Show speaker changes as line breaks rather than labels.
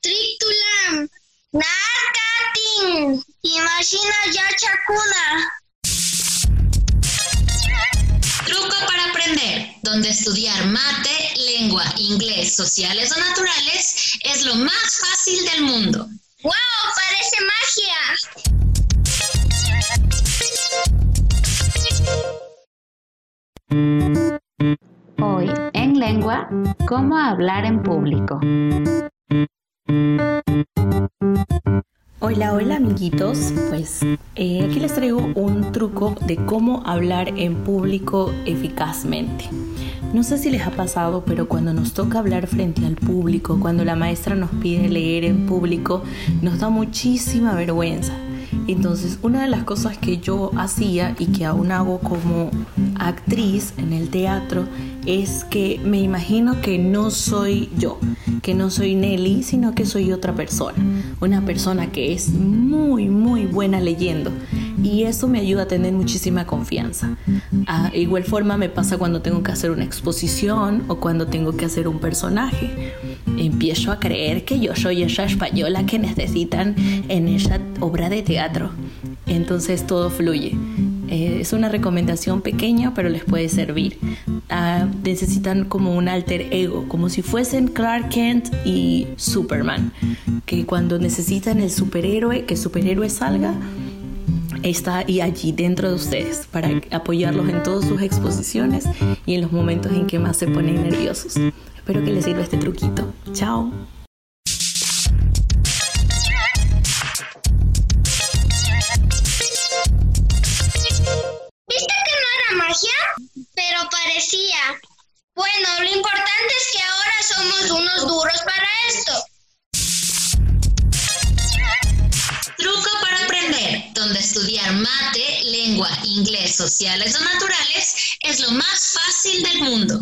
Trictulam, Narcatin, Imagina ya Chacuna. Truco para aprender, donde estudiar mate, lengua, inglés, sociales o naturales es lo más fácil del mundo.
¡Wow! Parece
magia. Hoy en lengua, ¿cómo hablar en público?
Hola, hola amiguitos, pues eh, aquí les traigo un truco de cómo hablar en público eficazmente. No sé si les ha pasado, pero cuando nos toca hablar frente al público, cuando la maestra nos pide leer en público, nos da muchísima vergüenza. Entonces, una de las cosas que yo hacía y que aún hago como actriz en el teatro es que me imagino que no soy yo, que no soy Nelly, sino que soy otra persona, una persona que es muy, muy buena leyendo. Y eso me ayuda a tener muchísima confianza. A igual forma me pasa cuando tengo que hacer una exposición o cuando tengo que hacer un personaje. Empiezo a creer que yo soy esa española que necesitan en esa obra de teatro. Entonces todo fluye. Eh, es una recomendación pequeña, pero les puede servir. Ah, necesitan como un alter ego, como si fuesen Clark Kent y Superman, que cuando necesitan el superhéroe, que el superhéroe salga, está y allí dentro de ustedes para apoyarlos en todas sus exposiciones y en los momentos en que más se ponen nerviosos. Espero que les sirva este truquito. Chao.
pero parecía. Bueno, lo importante es que ahora somos unos duros para esto.
Donde estudiar mate, lengua, inglés, sociales o naturales es lo más fácil del mundo.